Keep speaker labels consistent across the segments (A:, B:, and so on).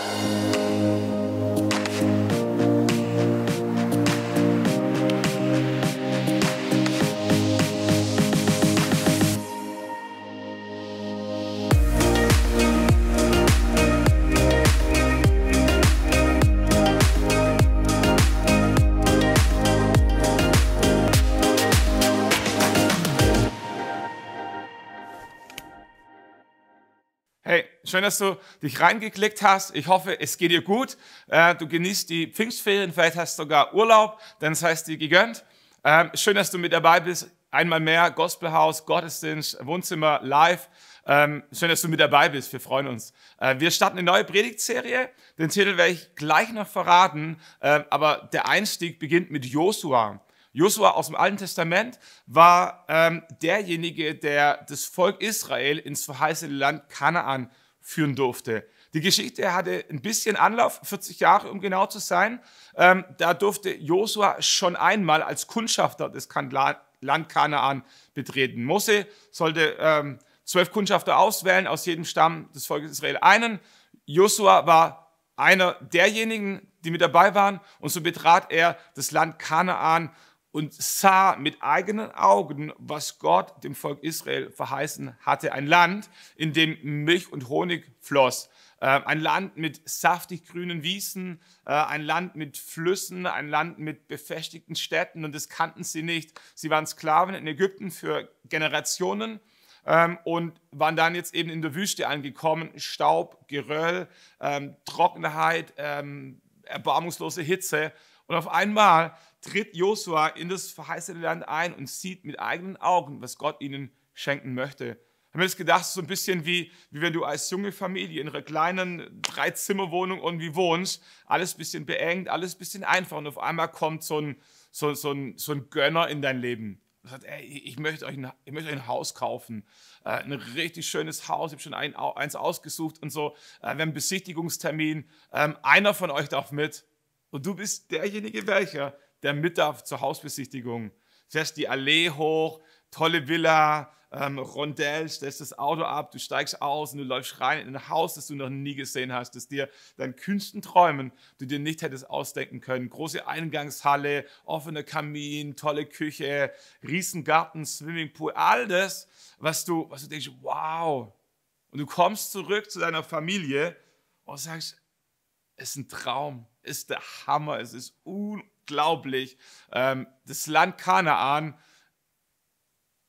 A: Hey, schön, dass du dich reingeklickt hast. Ich hoffe, es geht dir gut. Äh, du genießt die Pfingstferien, vielleicht hast du sogar Urlaub, denn das heißt dir gegönnt. Ähm, schön, dass du mit dabei bist. Einmal mehr Gospelhaus, Gottesdienst, Wohnzimmer live. Ähm, schön, dass du mit dabei bist. Wir freuen uns. Äh, wir starten eine neue Predigtserie. Den Titel werde ich gleich noch verraten, äh, aber der Einstieg beginnt mit Josua. Josua aus dem Alten Testament war ähm, derjenige, der das Volk Israel ins verheißene Land Kanaan führen durfte. Die Geschichte hatte ein bisschen Anlauf, 40 Jahre, um genau zu sein. Ähm, da durfte Josua schon einmal als Kundschafter das Land Kanaan betreten. Mose sollte ähm, zwölf Kundschafter auswählen, aus jedem Stamm des Volkes Israel einen. Josua war einer derjenigen, die mit dabei waren, und so betrat er das Land Kanaan und sah mit eigenen Augen, was Gott dem Volk Israel verheißen hatte. Ein Land, in dem Milch und Honig floss. Äh, ein Land mit saftig grünen Wiesen, äh, ein Land mit Flüssen, ein Land mit befestigten Städten und das kannten sie nicht. Sie waren Sklaven in Ägypten für Generationen ähm, und waren dann jetzt eben in der Wüste angekommen. Staub, Geröll, ähm, Trockenheit, ähm, erbarmungslose Hitze. Und auf einmal tritt Josua in das verheißene Land ein und sieht mit eigenen Augen, was Gott ihnen schenken möchte. Ich habe mir das gedacht, so ein bisschen wie, wie wenn du als junge Familie in einer kleinen Dreizimmerwohnung irgendwie wohnst, alles ein bisschen beengt, alles ein bisschen einfach und auf einmal kommt so ein, so, so ein, so ein Gönner in dein Leben. Und sagt, ey, ich möchte euch ein, ich möchte ein Haus kaufen, äh, ein richtig schönes Haus, ich habe schon ein, eins ausgesucht und so, äh, wir haben einen Besichtigungstermin, ähm, einer von euch darf mit und du bist derjenige welcher, der mit darf zur Hausbesichtigung. Fährst die Allee hoch, tolle Villa, ähm, Rondell, stellst das Auto ab, du steigst aus und du läufst rein in ein Haus, das du noch nie gesehen hast, das dir deinen kühnsten Träumen du dir nicht hättest ausdenken können. Große Eingangshalle, offener Kamin, tolle Küche, Riesengarten, Swimmingpool, all das, was du, was du denkst, wow. Und du kommst zurück zu deiner Familie und sagst, es ist ein Traum, es ist der Hammer, es ist unglaublich unglaublich. Ähm, das Land Kanaan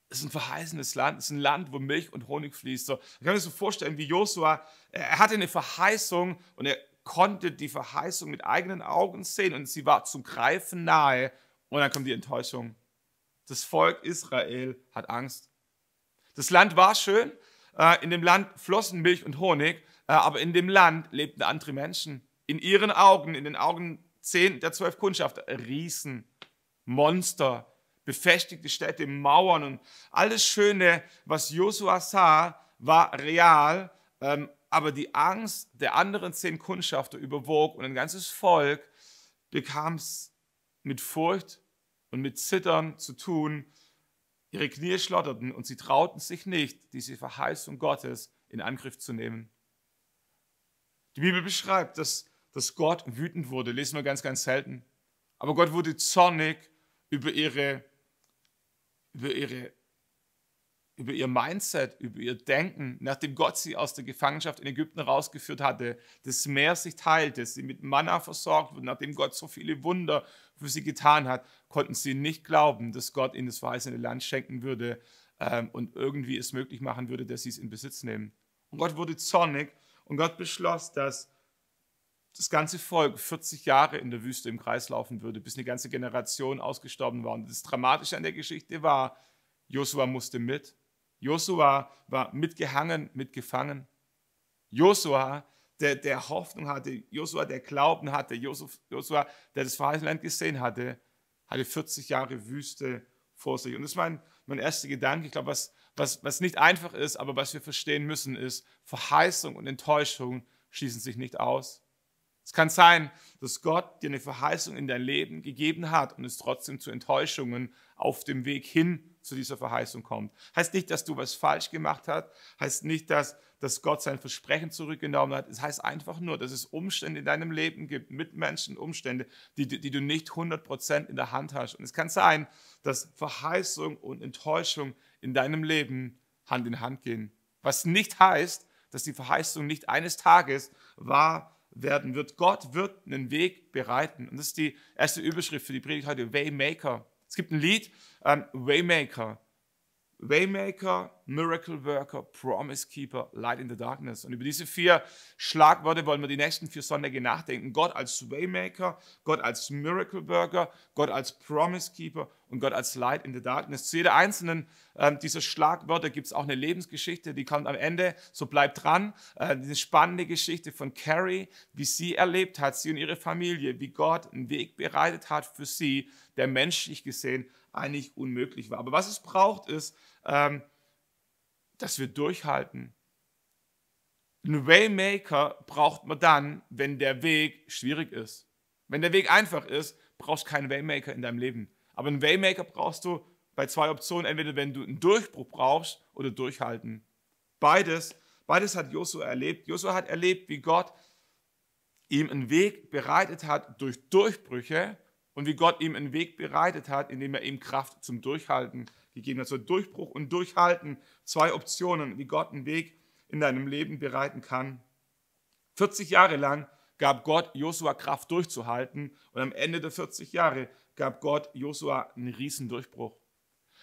A: ist ein verheißenes Land, ist ein Land, wo Milch und Honig fließt. So, ich kann mir so vorstellen, wie Josua, er hatte eine Verheißung und er konnte die Verheißung mit eigenen Augen sehen und sie war zum Greifen nahe und dann kommt die Enttäuschung. Das Volk Israel hat Angst. Das Land war schön, äh, in dem Land flossen Milch und Honig, äh, aber in dem Land lebten andere Menschen. In ihren Augen, in den Augen zehn der zwölf Kundschafter, Riesen, Monster, befestigte Städte, Mauern und alles Schöne, was Josua sah, war real, ähm, aber die Angst der anderen zehn Kundschafter überwog und ein ganzes Volk bekam es mit Furcht und mit Zittern zu tun. Ihre Knie schlotterten und sie trauten sich nicht, diese Verheißung Gottes in Angriff zu nehmen. Die Bibel beschreibt, dass dass Gott wütend wurde, lesen wir ganz, ganz selten. Aber Gott wurde zornig über ihre, über ihre, über ihr Mindset, über ihr Denken, nachdem Gott sie aus der Gefangenschaft in Ägypten rausgeführt hatte, das Meer sich teilte, sie mit Manna versorgt wurde, nachdem Gott so viele Wunder für sie getan hat, konnten sie nicht glauben, dass Gott ihnen das verheißene Land schenken würde ähm, und irgendwie es möglich machen würde, dass sie es in Besitz nehmen. Und Gott wurde zornig und Gott beschloss, dass das ganze Volk 40 Jahre in der Wüste im Kreis laufen würde, bis eine ganze Generation ausgestorben war. Und das Dramatische an der Geschichte war, Josua musste mit. Josua war mitgehangen, mitgefangen. Josua, der, der Hoffnung hatte, Josua, der Glauben hatte, Josua, der das verheißene Land gesehen hatte, hatte 40 Jahre Wüste vor sich. Und das ist mein, mein erster Gedanke. Ich glaube, was, was, was nicht einfach ist, aber was wir verstehen müssen, ist, Verheißung und Enttäuschung schließen sich nicht aus. Es kann sein, dass Gott dir eine Verheißung in dein Leben gegeben hat und es trotzdem zu Enttäuschungen auf dem Weg hin zu dieser Verheißung kommt. Heißt nicht, dass du was falsch gemacht hast, heißt nicht, dass, dass Gott sein Versprechen zurückgenommen hat. Es heißt einfach nur, dass es Umstände in deinem Leben gibt, Mitmenschen, Umstände, die, die du nicht 100% in der Hand hast. Und es kann sein, dass Verheißung und Enttäuschung in deinem Leben Hand in Hand gehen. Was nicht heißt, dass die Verheißung nicht eines Tages wahr werden wird. Gott wird einen Weg bereiten. Und das ist die erste Überschrift für die Predigt heute, Waymaker. Es gibt ein Lied, ähm, Waymaker. Waymaker, Miracle Worker, Promise Keeper, Light in the Darkness. Und über diese vier Schlagworte wollen wir die nächsten vier Sonntage nachdenken. Gott als Waymaker, Gott als Miracle Worker, Gott als Promise Keeper und Gott als Light in the Darkness. Zu jeder einzelnen äh, dieser Schlagwörter gibt es auch eine Lebensgeschichte, die kommt am Ende. So bleibt dran. Äh, eine spannende Geschichte von Carrie, wie sie erlebt hat, sie und ihre Familie, wie Gott einen Weg bereitet hat für sie, der menschlich gesehen eigentlich unmöglich war. Aber was es braucht, ist, ähm, dass wir durchhalten. Ein Waymaker braucht man dann, wenn der Weg schwierig ist. Wenn der Weg einfach ist, brauchst du keinen Waymaker in deinem Leben. Aber einen Waymaker brauchst du bei zwei Optionen, entweder wenn du einen Durchbruch brauchst oder durchhalten. Beides, beides hat Josua erlebt. Josua hat erlebt, wie Gott ihm einen Weg bereitet hat durch Durchbrüche und wie Gott ihm einen Weg bereitet hat, indem er ihm Kraft zum Durchhalten gegeben hat. So Durchbruch und Durchhalten, zwei Optionen, wie Gott einen Weg in deinem Leben bereiten kann. 40 Jahre lang gab Gott Josua Kraft durchzuhalten und am Ende der 40 Jahre gab Gott Josua einen riesen Durchbruch.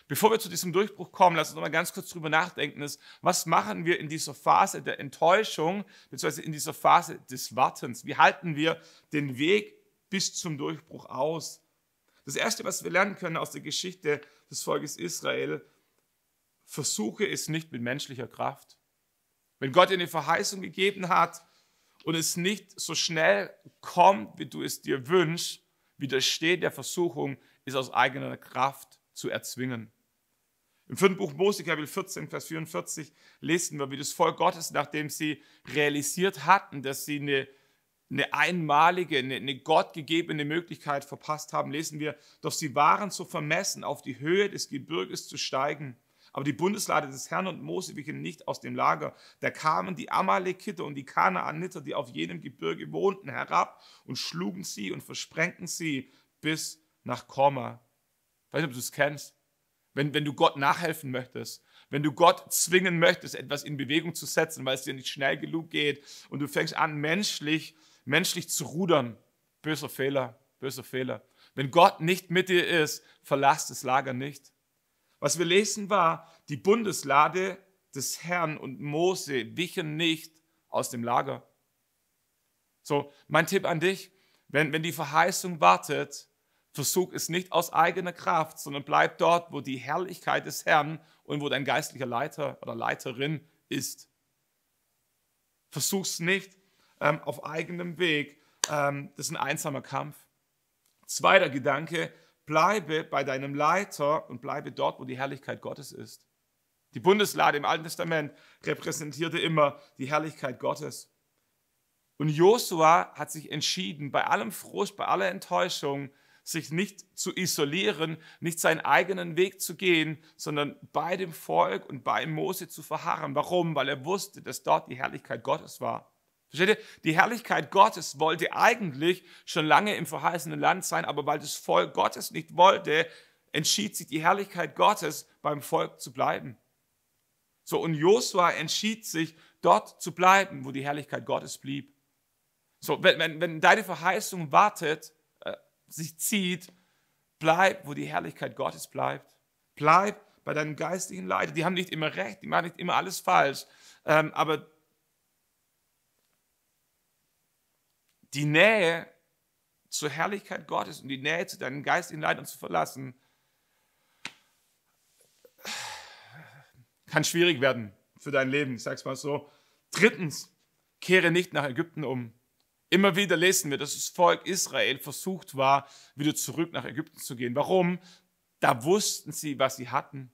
A: Bevor wir zu diesem Durchbruch kommen, lass uns noch mal ganz kurz drüber nachdenken, ist, was machen wir in dieser Phase der Enttäuschung, beziehungsweise in dieser Phase des Wartens? Wie halten wir den Weg bis zum Durchbruch aus. Das Erste, was wir lernen können aus der Geschichte des Volkes Israel, versuche es nicht mit menschlicher Kraft. Wenn Gott dir eine Verheißung gegeben hat und es nicht so schnell kommt, wie du es dir wünschst, widersteht der Versuchung, es aus eigener Kraft zu erzwingen. Im vierten Buch Mose, Kapitel 14, Vers 44, lesen wir, wie das Volk Gottes, nachdem sie realisiert hatten, dass sie eine eine einmalige, eine, eine gottgegebene Möglichkeit verpasst haben, lesen wir, doch sie waren so vermessen, auf die Höhe des Gebirges zu steigen. Aber die Bundeslade des Herrn und Mose wichen nicht aus dem Lager. Da kamen die Amalekiter und die Kanaaniter, die auf jenem Gebirge wohnten, herab und schlugen sie und versprengten sie bis nach Korma. Ich weiß nicht, ob du es kennst. Wenn, wenn du Gott nachhelfen möchtest, wenn du Gott zwingen möchtest, etwas in Bewegung zu setzen, weil es dir nicht schnell genug geht und du fängst an, menschlich menschlich zu rudern. Böser Fehler, böser Fehler. Wenn Gott nicht mit dir ist, verlass das Lager nicht. Was wir lesen war, die Bundeslade des Herrn und Mose wichen nicht aus dem Lager. So, mein Tipp an dich, wenn, wenn die Verheißung wartet, versuch es nicht aus eigener Kraft, sondern bleib dort, wo die Herrlichkeit des Herrn und wo dein geistlicher Leiter oder Leiterin ist. Versuch es nicht ähm, auf eigenem Weg. Ähm, das ist ein einsamer Kampf. Zweiter Gedanke, bleibe bei deinem Leiter und bleibe dort, wo die Herrlichkeit Gottes ist. Die Bundeslade im Alten Testament repräsentierte immer die Herrlichkeit Gottes. Und Josua hat sich entschieden, bei allem Frust, bei aller Enttäuschung, sich nicht zu isolieren, nicht seinen eigenen Weg zu gehen, sondern bei dem Volk und bei Mose zu verharren. Warum? Weil er wusste, dass dort die Herrlichkeit Gottes war. Versteht ihr? Die Herrlichkeit Gottes wollte eigentlich schon lange im verheißenen Land sein, aber weil das Volk Gottes nicht wollte, entschied sich die Herrlichkeit Gottes beim Volk zu bleiben. So, und Josua entschied sich, dort zu bleiben, wo die Herrlichkeit Gottes blieb. So, wenn, wenn, wenn deine Verheißung wartet, äh, sich zieht, bleib, wo die Herrlichkeit Gottes bleibt. Bleib bei deinem geistlichen Leiter. Die haben nicht immer recht, die machen nicht immer alles falsch, ähm, aber die Nähe zur Herrlichkeit Gottes und die Nähe zu deinen geistigen Leitern zu verlassen, kann schwierig werden für dein Leben. Ich sage es mal so. Drittens, kehre nicht nach Ägypten um. Immer wieder lesen wir, dass das Volk Israel versucht war, wieder zurück nach Ägypten zu gehen. Warum? Da wussten sie, was sie hatten.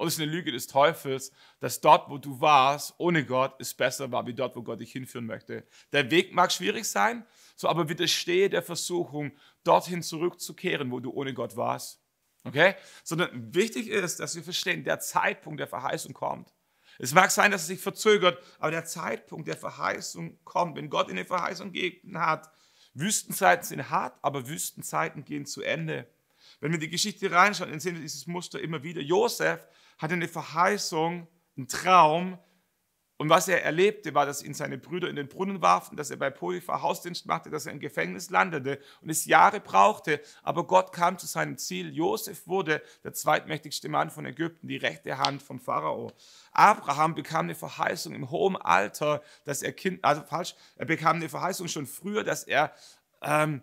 A: Und es ist eine Lüge des Teufels, dass dort, wo du warst, ohne Gott, es besser war, wie dort, wo Gott dich hinführen möchte. Der Weg mag schwierig sein, so aber widerstehe der Versuchung, dorthin zurückzukehren, wo du ohne Gott warst. Okay? Sondern wichtig ist, dass wir verstehen, der Zeitpunkt der Verheißung kommt. Es mag sein, dass es sich verzögert, aber der Zeitpunkt der Verheißung kommt. Wenn Gott eine Verheißung gegeben hat, Wüstenzeiten sind hart, aber Wüstenzeiten gehen zu Ende. Wenn wir die Geschichte reinschauen, dann sehen wir dieses Muster immer wieder. Josef hatte eine Verheißung, einen Traum, und was er erlebte, war, dass ihn seine Brüder in den Brunnen warfen, dass er bei Potiphar Hausdienst machte, dass er im Gefängnis landete und es Jahre brauchte. Aber Gott kam zu seinem Ziel. Josef wurde der zweitmächtigste Mann von Ägypten, die rechte Hand vom Pharao. Abraham bekam eine Verheißung im hohen Alter, dass er Kind, also falsch, er bekam eine Verheißung schon früher, dass er ähm,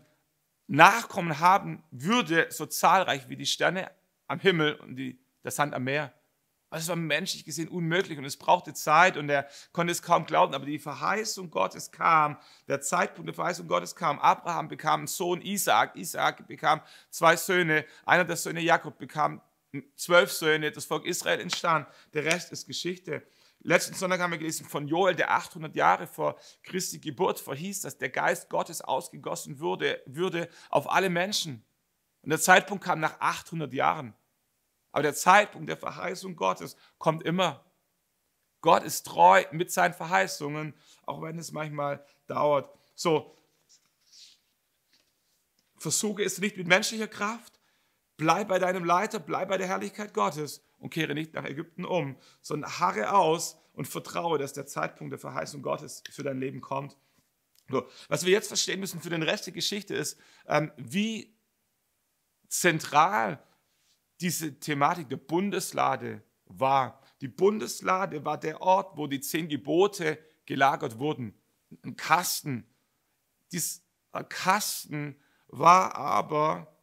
A: Nachkommen haben würde, so zahlreich wie die Sterne am Himmel und die, der Sand am Meer. Also es war menschlich gesehen unmöglich und es brauchte Zeit und er konnte es kaum glauben, aber die Verheißung Gottes kam, der Zeitpunkt der Verheißung Gottes kam. Abraham bekam einen Sohn Isaac, Isaac bekam zwei Söhne, einer der Söhne Jakob bekam zwölf Söhne, das Volk Israel entstand, der Rest ist Geschichte. Letzten Sonntag haben wir gelesen von Joel, der 800 Jahre vor Christi Geburt verhieß, dass der Geist Gottes ausgegossen würde, würde auf alle Menschen. Und der Zeitpunkt kam nach 800 Jahren. Aber der Zeitpunkt der Verheißung Gottes kommt immer. Gott ist treu mit seinen Verheißungen, auch wenn es manchmal dauert. So, versuche es nicht mit menschlicher Kraft. Bleib bei deinem Leiter, bleib bei der Herrlichkeit Gottes und kehre nicht nach Ägypten um, sondern harre aus und vertraue, dass der Zeitpunkt der Verheißung Gottes für dein Leben kommt. So, was wir jetzt verstehen müssen für den Rest der Geschichte ist, ähm, wie zentral diese Thematik der Bundeslade war. Die Bundeslade war der Ort, wo die zehn Gebote gelagert wurden. Ein Kasten. Dieser Kasten war aber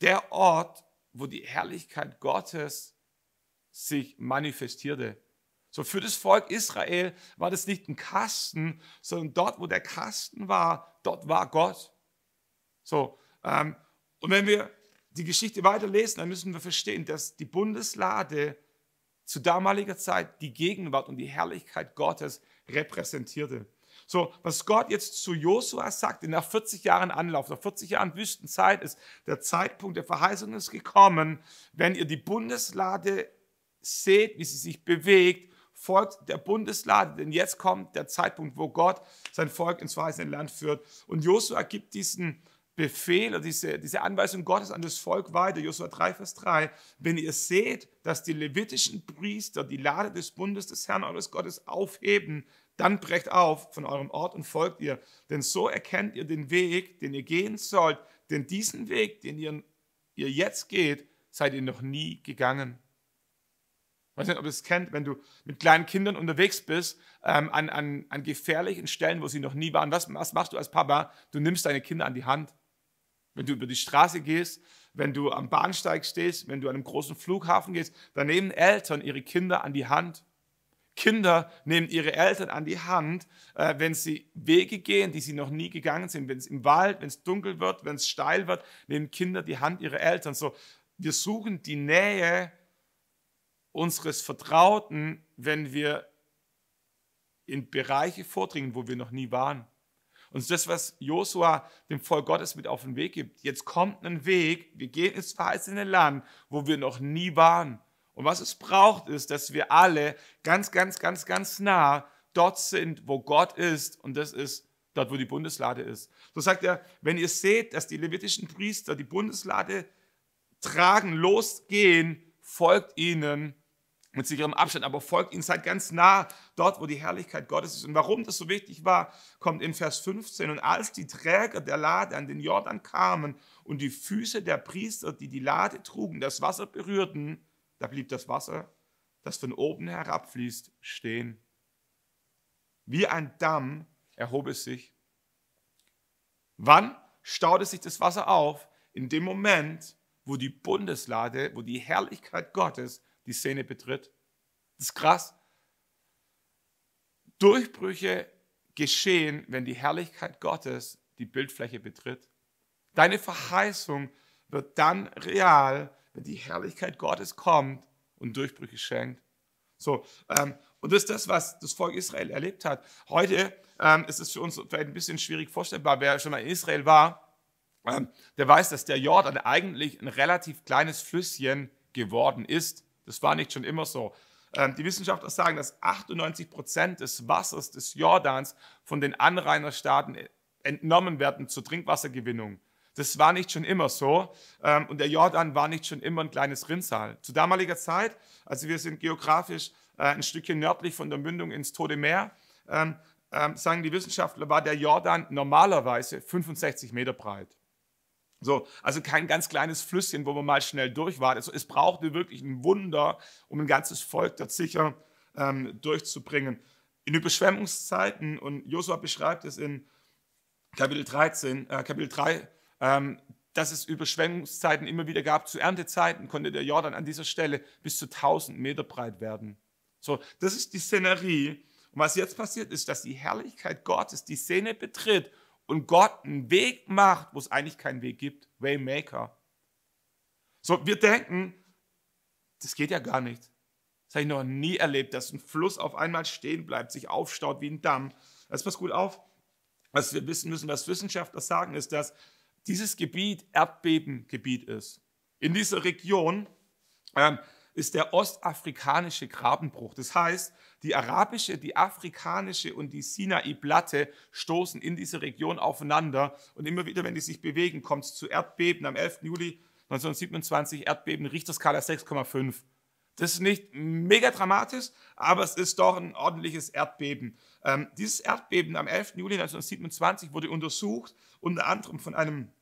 A: der Ort, wo die Herrlichkeit Gottes sich manifestierte. So für das Volk Israel war das nicht ein Kasten, sondern dort, wo der Kasten war, dort war Gott. So, ähm, und wenn wir die Geschichte weiterlesen, dann müssen wir verstehen, dass die Bundeslade zu damaliger Zeit die Gegenwart und die Herrlichkeit Gottes repräsentierte. So, was Gott jetzt zu Josua sagt, nach 40 Jahren Anlauf, nach 40 Jahren Wüstenzeit ist der Zeitpunkt der Verheißung ist gekommen. Wenn ihr die Bundeslade seht, wie sie sich bewegt, folgt der Bundeslade, denn jetzt kommt der Zeitpunkt, wo Gott sein Volk ins verheißene Land führt. Und Josua gibt diesen Befehl oder diese, diese Anweisung Gottes an das Volk weiter, Josua 3, Vers 3, wenn ihr seht, dass die levitischen Priester die Lade des Bundes des Herrn eures Gottes aufheben, dann brecht auf von eurem Ort und folgt ihr, denn so erkennt ihr den Weg, den ihr gehen sollt, denn diesen Weg, den ihr, ihr jetzt geht, seid ihr noch nie gegangen. Ich weiß nicht, ob ihr es kennt, wenn du mit kleinen Kindern unterwegs bist, ähm, an, an, an gefährlichen Stellen, wo sie noch nie waren. Was, was machst du als Papa? Du nimmst deine Kinder an die Hand wenn du über die Straße gehst, wenn du am Bahnsteig stehst, wenn du an einem großen Flughafen gehst, dann nehmen Eltern ihre Kinder an die Hand. Kinder nehmen ihre Eltern an die Hand, äh, wenn sie Wege gehen, die sie noch nie gegangen sind. Wenn es im Wald, wenn es dunkel wird, wenn es steil wird, nehmen Kinder die Hand ihrer Eltern. So, wir suchen die Nähe unseres Vertrauten, wenn wir in Bereiche vordringen, wo wir noch nie waren. Und das, was Josua dem Volk Gottes mit auf den Weg gibt. Jetzt kommt ein Weg, wir gehen ins verheißene Land, wo wir noch nie waren. Und was es braucht, ist, dass wir alle ganz, ganz, ganz, ganz nah dort sind, wo Gott ist. Und das ist dort, wo die Bundeslade ist. So sagt er, wenn ihr seht, dass die levitischen Priester die Bundeslade tragen, losgehen, folgt ihnen mit sicherem Abstand, aber folgt ihnen, seid ganz nah dort, wo die Herrlichkeit Gottes ist. Und warum das so wichtig war, kommt in Vers 15. Und als die Träger der Lade an den Jordan kamen und die Füße der Priester, die die Lade trugen, das Wasser berührten, da blieb das Wasser, das von oben herabfließt, stehen. Wie ein Damm erhob es sich. Wann staute sich das Wasser auf? In dem Moment, wo die Bundeslade, wo die Herrlichkeit Gottes die Szene betritt. Das ist krass. Durchbrüche geschehen, wenn die Herrlichkeit Gottes die Bildfläche betritt. Deine Verheißung wird dann real, wenn die Herrlichkeit Gottes kommt und Durchbrüche schenkt. So, ähm, und das ist das, was das Volk Israel erlebt hat. Heute ähm, ist es für uns vielleicht ein bisschen schwierig vorstellbar. Wer schon mal in Israel war, ähm, der weiß, dass der Jordan eigentlich ein relativ kleines Flüsschen geworden ist. Das war nicht schon immer so. Ähm, die Wissenschaftler sagen, dass 98 Prozent des Wassers des Jordans von den Anrainerstaaten entnommen werden zur Trinkwassergewinnung. Das war nicht schon immer so. Ähm, und der Jordan war nicht schon immer ein kleines Rinnsal. Zu damaliger Zeit, also wir sind geografisch äh, ein Stückchen nördlich von der Mündung ins Tote Meer, ähm, sagen die Wissenschaftler, war der Jordan normalerweise 65 Meter breit. So, also kein ganz kleines Flüsschen, wo man mal schnell durch war. Also es brauchte wirklich ein Wunder, um ein ganzes Volk dort sicher ähm, durchzubringen. In Überschwemmungszeiten, und Josua beschreibt es in Kapitel 13, äh, Kapitel 3, ähm, dass es Überschwemmungszeiten immer wieder gab. Zu Erntezeiten konnte der Jordan an dieser Stelle bis zu 1000 Meter breit werden. So, das ist die Szenerie. Und was jetzt passiert ist, dass die Herrlichkeit Gottes die Szene betritt und Gott einen Weg macht, wo es eigentlich keinen Weg gibt. Waymaker. So, wir denken, das geht ja gar nicht. Das habe ich noch nie erlebt, dass ein Fluss auf einmal stehen bleibt, sich aufstaut wie ein Damm. Das passt gut auf. Was wir wissen müssen, was Wissenschaftler sagen, ist, dass dieses Gebiet Erdbebengebiet ist. In dieser Region ähm, ist der ostafrikanische Grabenbruch. Das heißt, die arabische, die afrikanische und die Sinai-Platte stoßen in dieser Region aufeinander und immer wieder, wenn die sich bewegen, kommt es zu Erdbeben. Am 11. Juli 1927 Erdbeben Richterskala 6,5. Das ist nicht mega dramatisch, aber es ist doch ein ordentliches Erdbeben. Ähm, dieses Erdbeben am 11. Juli 1927 wurde untersucht, unter anderem von einem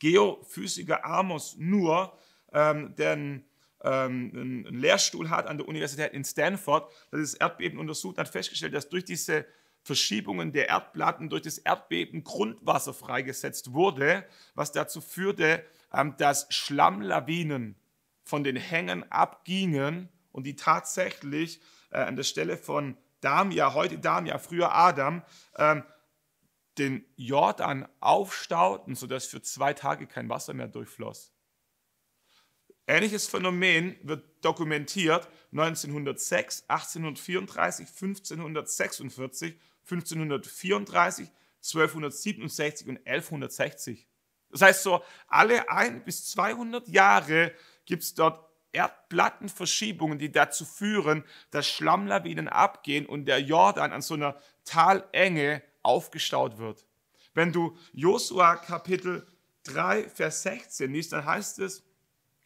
A: Geophysiker Amos Nur, ähm, der ähm, einen Lehrstuhl hat an der Universität in Stanford, der das Erdbeben untersucht hat, festgestellt, dass durch diese Verschiebungen der Erdplatten durch das Erdbeben Grundwasser freigesetzt wurde, was dazu führte, ähm, dass Schlammlawinen von den Hängen abgingen und die tatsächlich äh, an der Stelle von Damia, heute Damia, früher Adam, ähm, den Jordan aufstauten, sodass für zwei Tage kein Wasser mehr durchfloss. Ähnliches Phänomen wird dokumentiert 1906, 1834, 1546, 1534, 1267 und 1160. Das heißt, so alle ein bis 200 Jahre gibt es dort Erdplattenverschiebungen, die dazu führen, dass Schlammlawinen abgehen und der Jordan an so einer Talenge aufgestaut wird. Wenn du Josua Kapitel 3, Vers 16 liest, dann heißt es,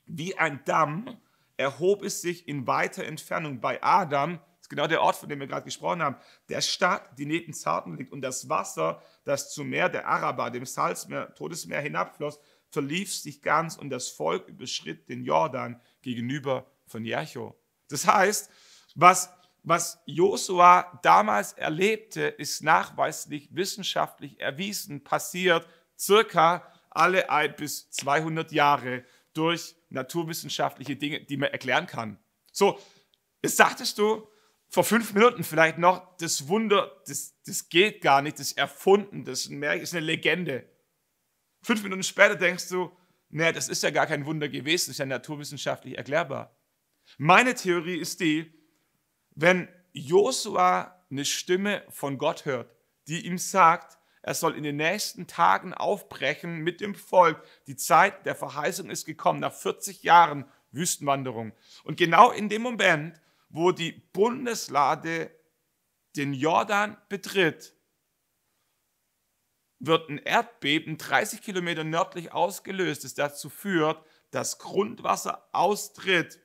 A: wie ein Damm erhob es sich in weiter Entfernung bei Adam, das ist genau der Ort, von dem wir gerade gesprochen haben, der Stadt, die neben Zarten liegt, und das Wasser, das zum Meer der Araber, dem Salzmeer, Todesmeer hinabfloss, verlief sich ganz und das Volk überschritt den Jordan gegenüber von Jericho. Das heißt, was, was Josua damals erlebte, ist nachweislich wissenschaftlich erwiesen, passiert circa alle ein bis 200 Jahre durch naturwissenschaftliche Dinge, die man erklären kann. So, jetzt sagtest du vor fünf Minuten vielleicht noch, das Wunder, das, das geht gar nicht, das ist erfunden, das ist, eine Legende. Fünf Minuten später denkst du, nee, das ist ja gar kein Wunder gewesen, das ist ja naturwissenschaftlich erklärbar. Meine Theorie ist die, wenn Josua eine Stimme von Gott hört, die ihm sagt, er soll in den nächsten Tagen aufbrechen mit dem Volk. Die Zeit der Verheißung ist gekommen, nach 40 Jahren Wüstenwanderung. Und genau in dem Moment, wo die Bundeslade den Jordan betritt, wird ein Erdbeben 30 Kilometer nördlich ausgelöst, das dazu führt, dass Grundwasser austritt,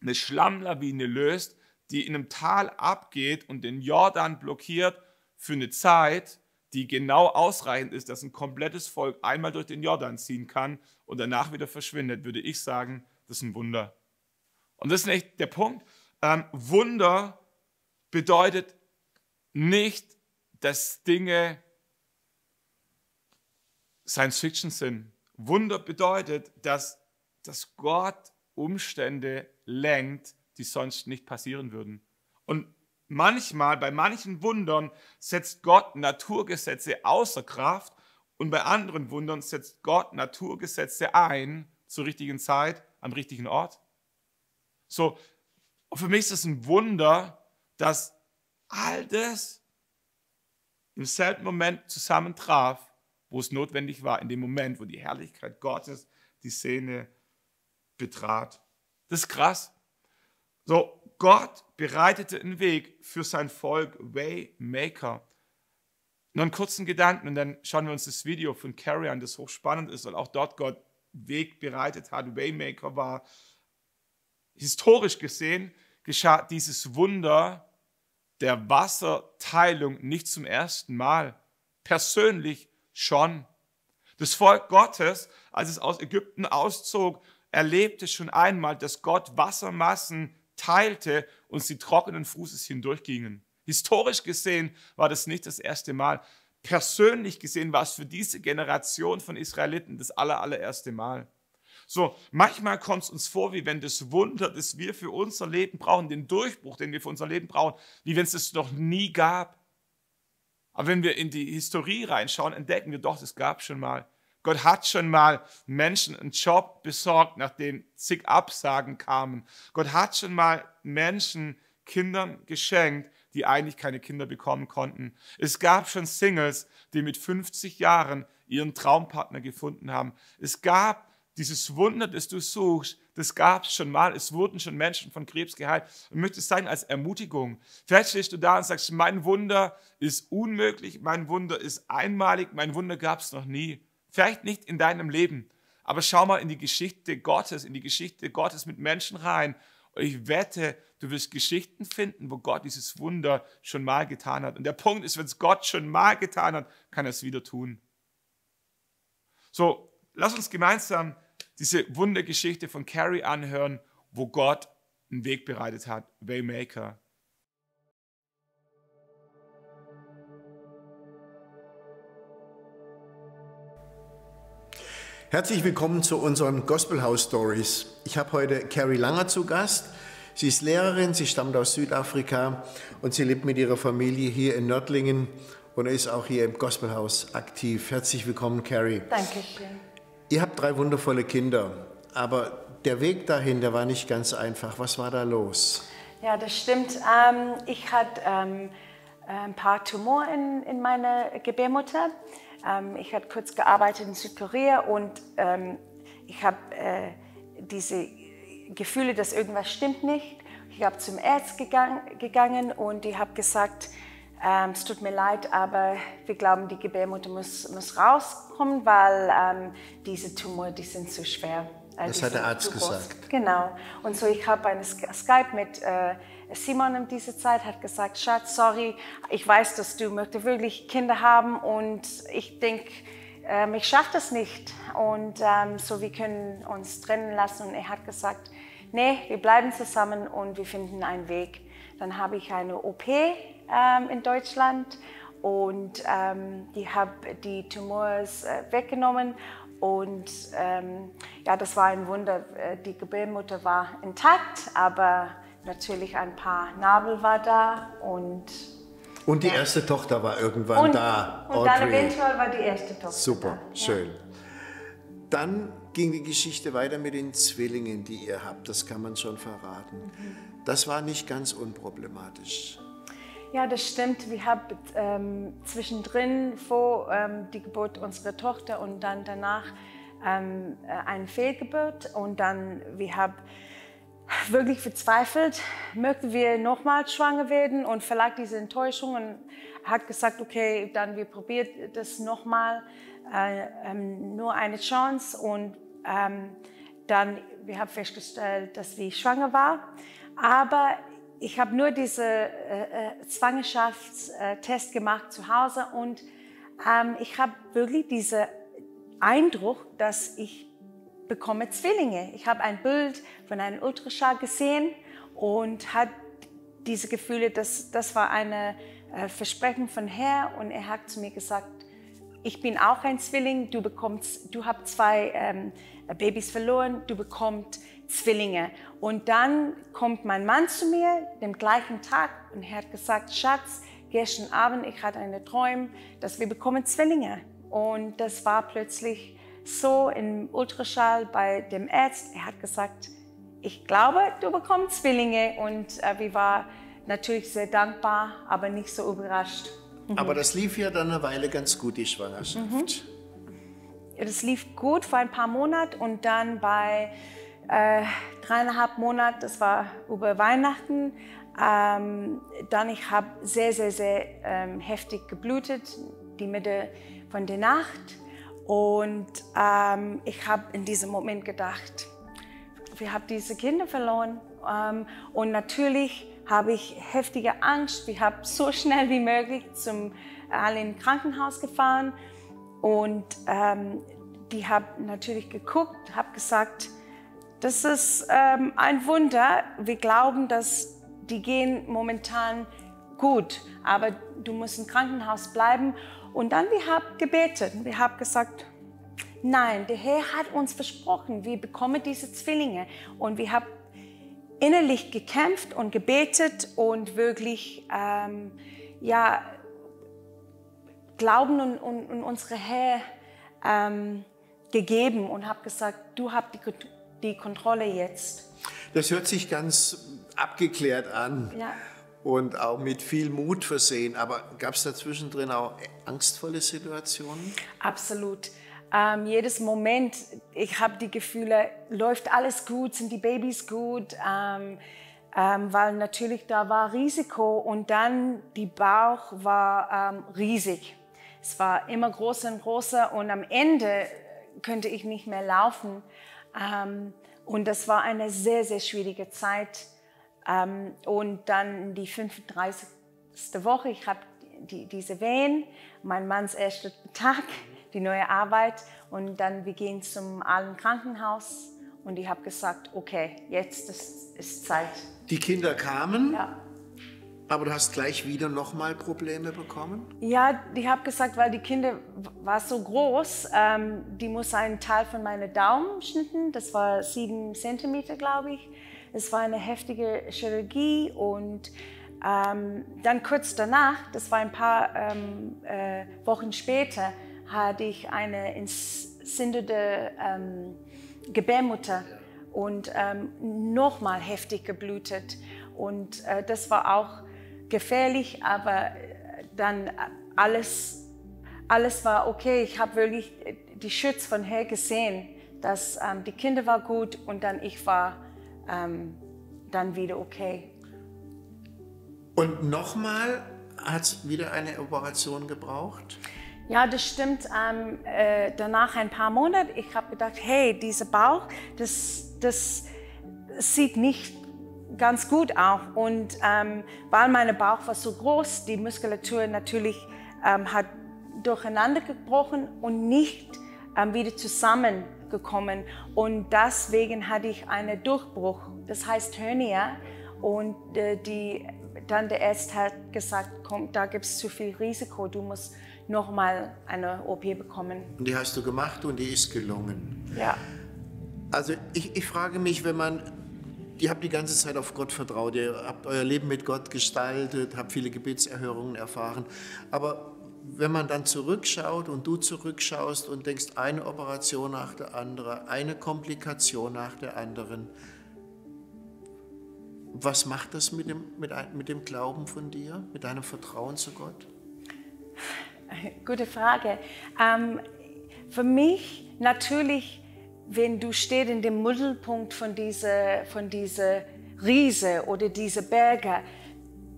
A: eine Schlammlawine löst, die in einem Tal abgeht und den Jordan blockiert für eine Zeit, die genau ausreichend ist, dass ein komplettes Volk einmal durch den Jordan ziehen kann und danach wieder verschwindet, würde ich sagen, das ist ein Wunder. Und das ist nicht der Punkt. Ähm, Wunder bedeutet nicht, dass Dinge Science Fiction sind. Wunder bedeutet, dass, dass Gott Umstände lenkt, die sonst nicht passieren würden. Und manchmal, bei manchen Wundern setzt Gott Naturgesetze außer Kraft und bei anderen Wundern setzt Gott Naturgesetze ein zur richtigen Zeit, am richtigen Ort. So, für mich ist es ein Wunder, dass all das im selben Moment zusammentraf, wo es notwendig war, in dem Moment, wo die Herrlichkeit Gottes die Szene betrat. Das ist krass. So, Gott bereitete einen Weg für sein Volk, Waymaker. Nur einen kurzen Gedanken und dann schauen wir uns das Video von Carrie an, das hochspannend ist, weil auch dort Gott Weg bereitet hat, Waymaker war. Historisch gesehen geschah dieses Wunder der Wasserteilung nicht zum ersten Mal. Persönlich schon. Das Volk Gottes, als es aus Ägypten auszog, erlebte schon einmal, dass Gott Wassermassen teilte und sie trockenen Fußes hindurchgingen. Historisch gesehen war das nicht das erste Mal. Persönlich gesehen war es für diese Generation von Israeliten das aller, allererste Mal. So, manchmal kommt es uns vor, wie wenn das Wunder, das wir für unser Leben brauchen, den Durchbruch, den wir für unser Leben brauchen, wie wenn es das noch nie gab. Aber wenn wir in die Historie reinschauen, entdecken wir doch, das gab schon mal. Gott hat schon mal Menschen einen Job besorgt, nachdem zig Absagen kamen. Gott hat schon mal Menschen Kindern geschenkt, die eigentlich keine Kinder bekommen konnten. Es gab schon Singles, die mit 50 Jahren ihren Traumpartner gefunden haben. Es gab dieses Wunder, das du suchst, das gab es schon mal. Es wurden schon Menschen von Krebs geheilt. Und möchte es sagen als Ermutigung. Vielleicht stehst du da und sagst, mein Wunder ist unmöglich, mein Wunder ist einmalig, mein Wunder gab es noch nie. Vielleicht nicht in deinem Leben, aber schau mal in die Geschichte Gottes, in die Geschichte Gottes mit Menschen rein. Und ich wette, du wirst Geschichten finden, wo Gott dieses Wunder schon mal getan hat. Und der Punkt ist, wenn es Gott schon mal getan hat, kann er es wieder tun. So, lass uns gemeinsam diese Wundergeschichte von Carrie anhören, wo Gott einen Weg bereitet hat, Waymaker.
B: Herzlich willkommen zu unseren Gospel House Stories. Ich habe heute Carrie Langer zu Gast. Sie ist Lehrerin, sie stammt aus Südafrika und sie lebt mit ihrer Familie hier in Nördlingen und ist auch hier im Gospel House aktiv. Herzlich willkommen, Carrie.
C: Dankeschön.
B: Ihr habt drei wundervolle Kinder, aber der Weg dahin, der war nicht ganz einfach. Was war da los?
C: Ja, das stimmt. Ähm, ich hatte ähm, ein paar Tumoren in, in meiner Gebärmutter. Ähm, ich habe kurz gearbeitet in Südkorea und ähm, ich habe äh, diese Gefühle, dass irgendwas stimmt nicht. Ich habe zum Arzt gegangen, gegangen und ich habe gesagt, ähm, es tut mir leid, aber wir glauben, die Gebärmutter muss, muss rauskommen, weil ähm, diese Tumore, die sind zu schwer.
B: Äh, das hat der Arzt gesagt.
C: Genau. Und so, ich habe eine Skype mit äh, Simon in dieser Zeit, hat gesagt, Schatz, sorry, ich weiß, dass du möchtest wirklich Kinder haben und ich denke, ähm, ich schaffe das nicht. Und ähm, so, wir können uns trennen lassen. Und er hat gesagt, nee, wir bleiben zusammen und wir finden einen Weg. Dann habe ich eine OP ähm, in Deutschland und ähm, die habe die Tumors äh, weggenommen und ähm, ja, das war ein Wunder. Äh, die Gebärmutter war intakt, aber natürlich ein paar Nabel war da und
B: und die ja. erste Tochter war irgendwann
C: und,
B: da.
C: Und Audrey. dann eventuell war die erste Tochter
B: Super,
C: da.
B: schön. Ja. Dann ging die Geschichte weiter mit den Zwillingen, die ihr habt. Das kann man schon verraten. Mhm. Das war nicht ganz unproblematisch.
C: Ja, das stimmt. Wir haben ähm, zwischendrin vor ähm, die Geburt unserer Tochter und dann danach ähm, äh, eine Fehlgeburt und dann wir haben wirklich verzweifelt, möchten wir nochmal schwanger werden? Und vielleicht diese Enttäuschung und hat gesagt, okay, dann wir probieren das nochmal, äh, ähm, nur eine Chance. Und ähm, dann wir haben festgestellt, dass wir schwanger war, aber ich habe nur diesen äh, äh, gemacht zu Hause. Und ähm, ich habe wirklich diesen Eindruck, dass ich bekomme Zwillinge. Ich habe ein Bild von einem Ultraschall gesehen und hat diese Gefühle, dass das war ein äh, Versprechen von Herr und er hat zu mir gesagt, ich bin auch ein Zwilling, du bekommst, du hast zwei ähm, Babys verloren, du bekommst Zwillinge. Und dann kommt mein Mann zu mir, dem gleichen Tag, und er hat gesagt, Schatz, gestern Abend, ich hatte eine Träume, dass wir bekommen Zwillinge. Und das war plötzlich so im Ultraschall bei dem Arzt. Er hat gesagt, ich glaube, du bekommst Zwillinge. Und äh, wir waren natürlich sehr dankbar, aber nicht so überrascht.
B: Aber das lief ja dann eine Weile ganz gut, die Schwangerschaft. Mhm.
C: Das lief gut vor ein paar Monaten und dann bei äh, dreieinhalb Monate, das war über Weihnachten. Ähm, dann ich habe sehr, sehr, sehr ähm, heftig geblutet, die Mitte von der Nacht. Und ähm, ich habe in diesem Moment gedacht, wir haben diese Kinder verloren. Ähm, und natürlich habe ich heftige Angst. Wir haben so schnell wie möglich zum Allen Krankenhaus gefahren. Und ähm, die haben natürlich geguckt, habe gesagt, das ist ähm, ein Wunder. Wir glauben, dass die gehen momentan gut, aber du musst im Krankenhaus bleiben. Und dann wir haben gebetet. Wir haben gesagt, nein, der Herr hat uns versprochen, wir bekommen diese Zwillinge. Und wir haben innerlich gekämpft und gebetet und wirklich ähm, ja, Glauben und, und, und unsere Herr ähm, gegeben und habe gesagt, du hast die, die Kontrolle jetzt.
B: Das hört sich ganz abgeklärt an. Ja. Und auch mit viel Mut versehen. Aber gab es da zwischendrin auch angstvolle Situationen?
C: Absolut. Ähm, jedes Moment, ich habe die Gefühle, läuft alles gut, sind die Babys gut, ähm, ähm, weil natürlich da war Risiko und dann die Bauch war ähm, riesig. Es war immer größer und größer und am Ende könnte ich nicht mehr laufen. Ähm, und das war eine sehr, sehr schwierige Zeit. Ähm, und dann die 35. Woche, ich habe die, diese Wehen, mein Manns erster Tag, die neue Arbeit und dann wir gehen zum alten Krankenhaus und ich habe gesagt, okay, jetzt ist, ist Zeit.
B: Die Kinder kamen? Ja. Aber du hast gleich wieder nochmal Probleme bekommen?
C: Ja, ich habe gesagt, weil die Kinder war so groß, ähm, die muss einen Teil von meinen Daumen schnitten. Das war sieben Zentimeter, glaube ich. Es war eine heftige Chirurgie und ähm, dann kurz danach, das war ein paar ähm, äh, Wochen später, hatte ich eine entzündete ähm, Gebärmutter und ähm, nochmal heftig geblutet. Und äh, das war auch gefährlich, aber äh, dann alles, alles war okay. Ich habe wirklich die Schutz von her gesehen, dass ähm, die Kinder war gut und dann ich war ähm, dann wieder okay.
B: Und nochmal hat es wieder eine Operation gebraucht?
C: Ja, das stimmt. Ähm, äh, danach ein paar Monate, ich habe gedacht, hey, dieser Bauch, das, das sieht nicht ganz gut aus. Und ähm, weil mein Bauch war so groß, die Muskulatur natürlich ähm, hat durcheinander gebrochen und nicht ähm, wieder zusammengekommen. Und deswegen hatte ich einen Durchbruch, das heißt Hernia. Und äh, die, dann der Arzt hat gesagt, komm, da gibt es zu viel Risiko, du musst nochmal eine OP bekommen.
B: Und die hast du gemacht und die ist gelungen.
C: Ja.
B: Also ich, ich frage mich, wenn man ihr habt die ganze Zeit auf Gott vertraut, ihr habt euer Leben mit Gott gestaltet, habt viele Gebetserhörungen erfahren. Aber wenn man dann zurückschaut und du zurückschaust und denkst, eine Operation nach der anderen, eine Komplikation nach der anderen, was macht das mit dem, mit, mit dem Glauben von dir, mit deinem Vertrauen zu Gott?
C: Gute Frage. Ähm, für mich natürlich, wenn du stehst in dem Mittelpunkt von dieser, von dieser Riese oder dieser Berge,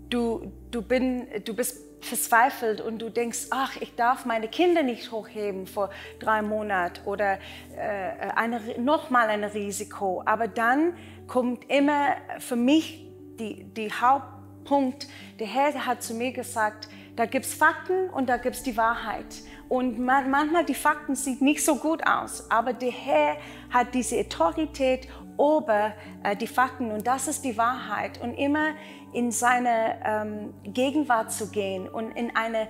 C: du, du, bin, du bist verzweifelt und du denkst, ach, ich darf meine Kinder nicht hochheben vor drei Monaten oder äh, nochmal ein Risiko. Aber dann kommt immer für mich die, die Hauptpunkt, der Herr hat zu mir gesagt, da gibt es Fakten und da gibt es die Wahrheit. Und man, manchmal die Fakten sieht nicht so gut aus, aber der Herr hat diese Autorität über äh, die Fakten und das ist die Wahrheit. Und immer in seine ähm, Gegenwart zu gehen und in eine,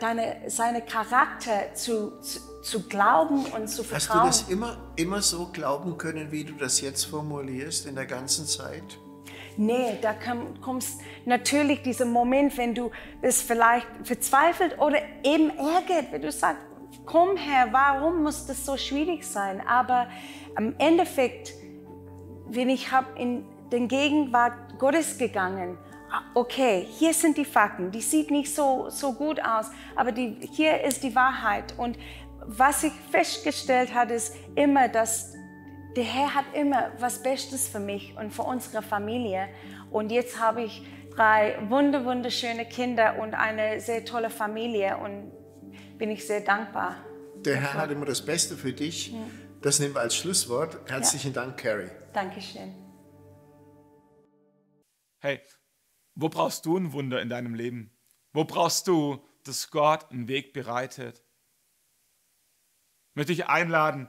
C: deine, seine Charakter zu, zu, zu, glauben und zu vertrauen.
B: Hast du das immer, immer so glauben können, wie du das jetzt formulierst in der ganzen Zeit?
C: Nee, da kommst natürlich dieser Moment, wenn du bist vielleicht verzweifelt oder eben ärgert, wenn du sagst, komm her, warum muss das so schwierig sein? Aber im Endeffekt, wenn ich habe in den Gegenwart Gottes gegangen, ah, okay, hier sind die Fakten, die sieht nicht so, so gut aus, aber die, hier ist die Wahrheit. Und was ich festgestellt habe, ist immer, dass der Herr hat immer was Bestes für mich und für unsere Familie. Und jetzt habe ich drei wunder wunderschöne Kinder und eine sehr tolle Familie und bin ich sehr dankbar.
B: Der Herr hat immer das Beste für dich. Das nehmen wir als Schlusswort. Herzlichen ja. Dank, Carrie.
C: Dankeschön.
A: Hey, wo brauchst du ein Wunder in deinem Leben? Wo brauchst du, dass Gott einen Weg bereitet? Ich möchte dich einladen,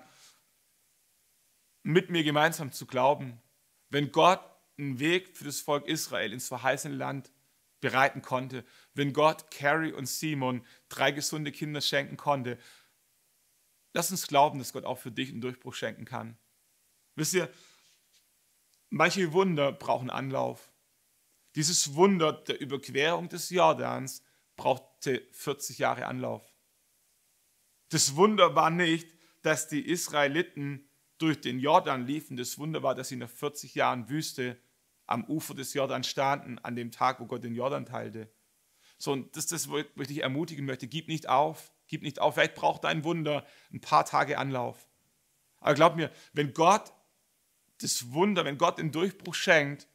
A: mit mir gemeinsam zu glauben, wenn Gott einen Weg für das Volk Israel ins verheißene Land bereiten konnte, wenn Gott Carrie und Simon drei gesunde Kinder schenken konnte, lass uns glauben, dass Gott auch für dich einen Durchbruch schenken kann. Wisst ihr, manche Wunder brauchen Anlauf. Dieses Wunder der Überquerung des Jordans brauchte 40 Jahre Anlauf. Das Wunder war nicht, dass die Israeliten durch den Jordan liefen. Das Wunder war, dass sie nach 40 Jahren Wüste am Ufer des Jordan standen, an dem Tag, wo Gott den Jordan teilte. So, und das ist das, wo ich dich ermutigen möchte. Gib nicht auf, gib nicht auf. Vielleicht braucht dein Wunder ein paar Tage Anlauf. Aber glaub mir, wenn Gott das Wunder, wenn Gott den Durchbruch schenkt,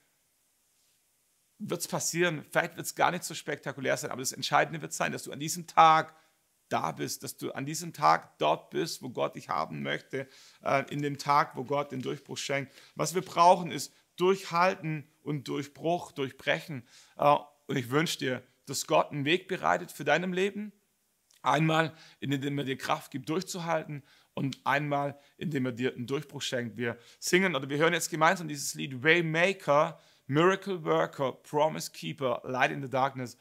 A: wird es passieren. Vielleicht wird es gar nicht so spektakulär sein, aber das Entscheidende wird sein, dass du an diesem Tag da bist, dass du an diesem Tag dort bist, wo Gott dich haben möchte, äh, in dem Tag, wo Gott den Durchbruch schenkt. Was wir brauchen, ist Durchhalten und Durchbruch, Durchbrechen. Äh, und ich wünsche dir, dass Gott einen Weg bereitet für deinem Leben. Einmal, indem er dir Kraft gibt, durchzuhalten und einmal, indem er dir einen Durchbruch schenkt. Wir singen oder wir hören jetzt gemeinsam dieses Lied Waymaker, Miracle Worker, Promise Keeper, Light in the Darkness.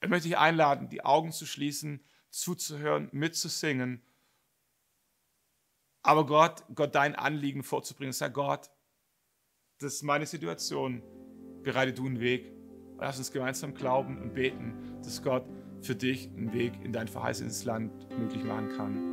A: Ich möchte dich einladen, die Augen zu schließen zuzuhören, mitzusingen. Aber Gott, Gott dein Anliegen vorzubringen. Sag Gott, das ist meine Situation. Bereite du einen Weg. Lass uns gemeinsam glauben und beten, dass Gott für dich einen Weg in dein verheißenes Land möglich machen kann.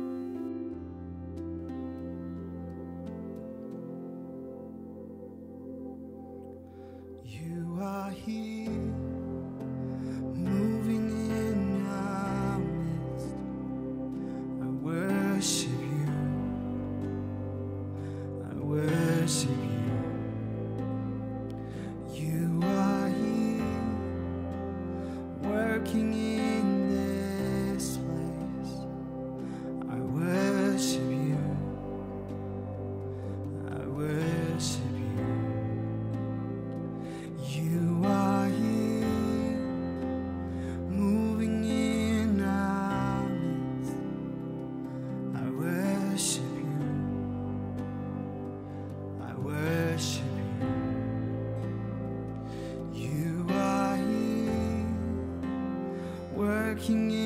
D: king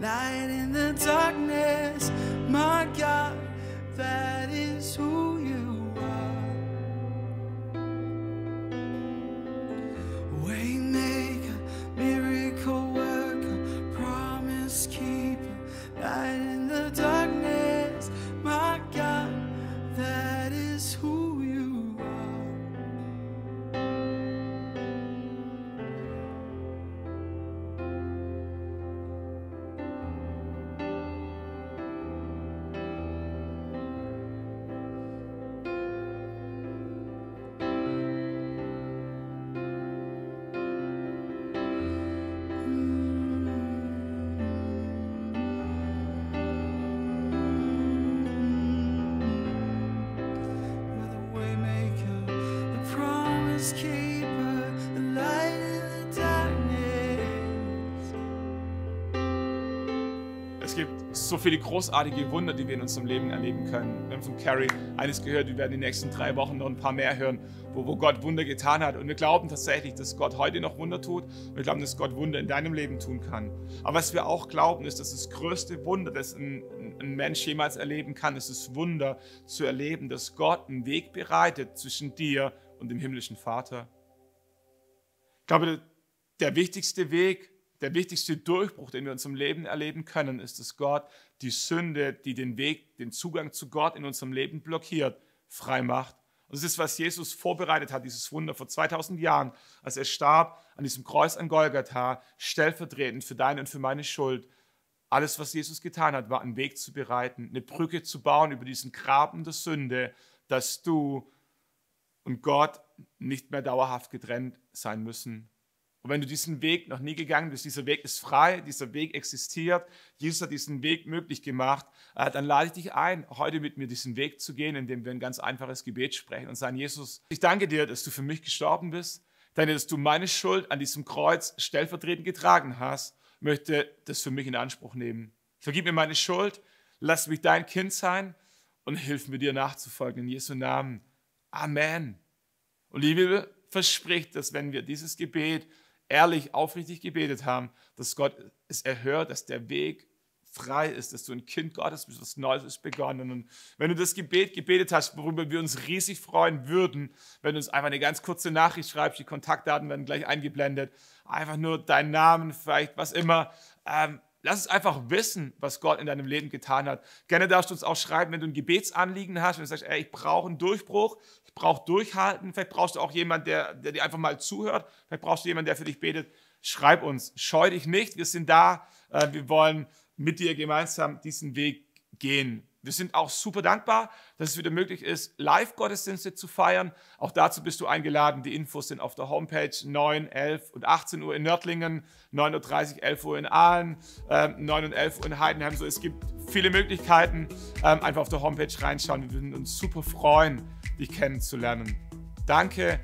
D: light
A: so viele großartige Wunder, die wir in unserem Leben erleben können. Wir haben von Carrie eines gehört, wir werden die nächsten drei Wochen noch ein paar mehr hören, wo, wo Gott Wunder getan hat. Und wir glauben tatsächlich, dass Gott heute noch Wunder tut. Wir glauben, dass Gott Wunder in deinem Leben tun kann. Aber was wir auch glauben, ist, dass das größte Wunder, das ein, ein Mensch jemals erleben kann, ist das Wunder zu erleben, dass Gott einen Weg bereitet zwischen dir und dem himmlischen Vater. Ich glaube, der wichtigste Weg, der wichtigste Durchbruch, den wir in unserem Leben erleben können, ist, dass Gott die Sünde, die den Weg, den Zugang zu Gott in unserem Leben blockiert, frei macht. Und das ist, was Jesus vorbereitet hat, dieses Wunder vor 2000 Jahren, als er starb an diesem Kreuz an Golgatha, stellvertretend für deine und für meine Schuld. Alles, was Jesus getan hat, war einen Weg zu bereiten, eine Brücke zu bauen über diesen Graben der Sünde, dass du und Gott nicht mehr dauerhaft getrennt sein müssen. Und wenn du diesen Weg noch nie gegangen bist, dieser Weg ist frei, dieser Weg existiert, Jesus hat diesen Weg möglich gemacht, äh, dann lade ich dich ein, heute mit mir diesen Weg zu gehen, indem wir ein ganz einfaches Gebet sprechen und sagen, Jesus, ich danke dir, dass du für mich gestorben bist, danke, dass du meine Schuld an diesem Kreuz stellvertretend getragen hast, möchte das für mich in Anspruch nehmen. Vergib mir meine Schuld, lass mich dein Kind sein und hilf mir dir nachzufolgen in Jesu Namen. Amen. Und die Bibel verspricht, dass wenn wir dieses Gebet ehrlich, aufrichtig gebetet haben, dass Gott es erhört, dass der Weg frei ist, dass du ein Kind Gottes bist, was Neues ist begonnen. Und wenn du das Gebet gebetet hast, worüber wir uns riesig freuen würden, wenn du uns einfach eine ganz kurze Nachricht schreibst, die Kontaktdaten werden gleich eingeblendet, einfach nur deinen Namen, vielleicht was immer. Ähm, lass uns einfach wissen, was Gott in deinem Leben getan hat. Gerne darfst du uns auch schreiben, wenn du ein Gebetsanliegen hast, wenn du sagst, ey, ich brauche einen Durchbruch, ich brauche Durchhalten, vielleicht brauchst du auch jemanden, der, der dir einfach mal zuhört, vielleicht brauchst du jemanden, der für dich betet. Schreib uns, scheu dich nicht, wir sind da, äh, wir wollen mit dir gemeinsam diesen Weg gehen. Wir sind auch super dankbar, dass es wieder möglich ist, Live-Gottesdienste zu feiern. Auch dazu bist du eingeladen. Die Infos sind auf der Homepage 9, 11 und 18 Uhr in Nördlingen, 9.30 Uhr, 11 Uhr in Aalen, ähm, 9 und 11 Uhr in Heidenheim. So, es gibt viele Möglichkeiten. Ähm, einfach auf der Homepage reinschauen. Wir würden uns super freuen, dich kennenzulernen. Danke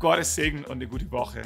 A: Gottes Segen und eine gute Woche.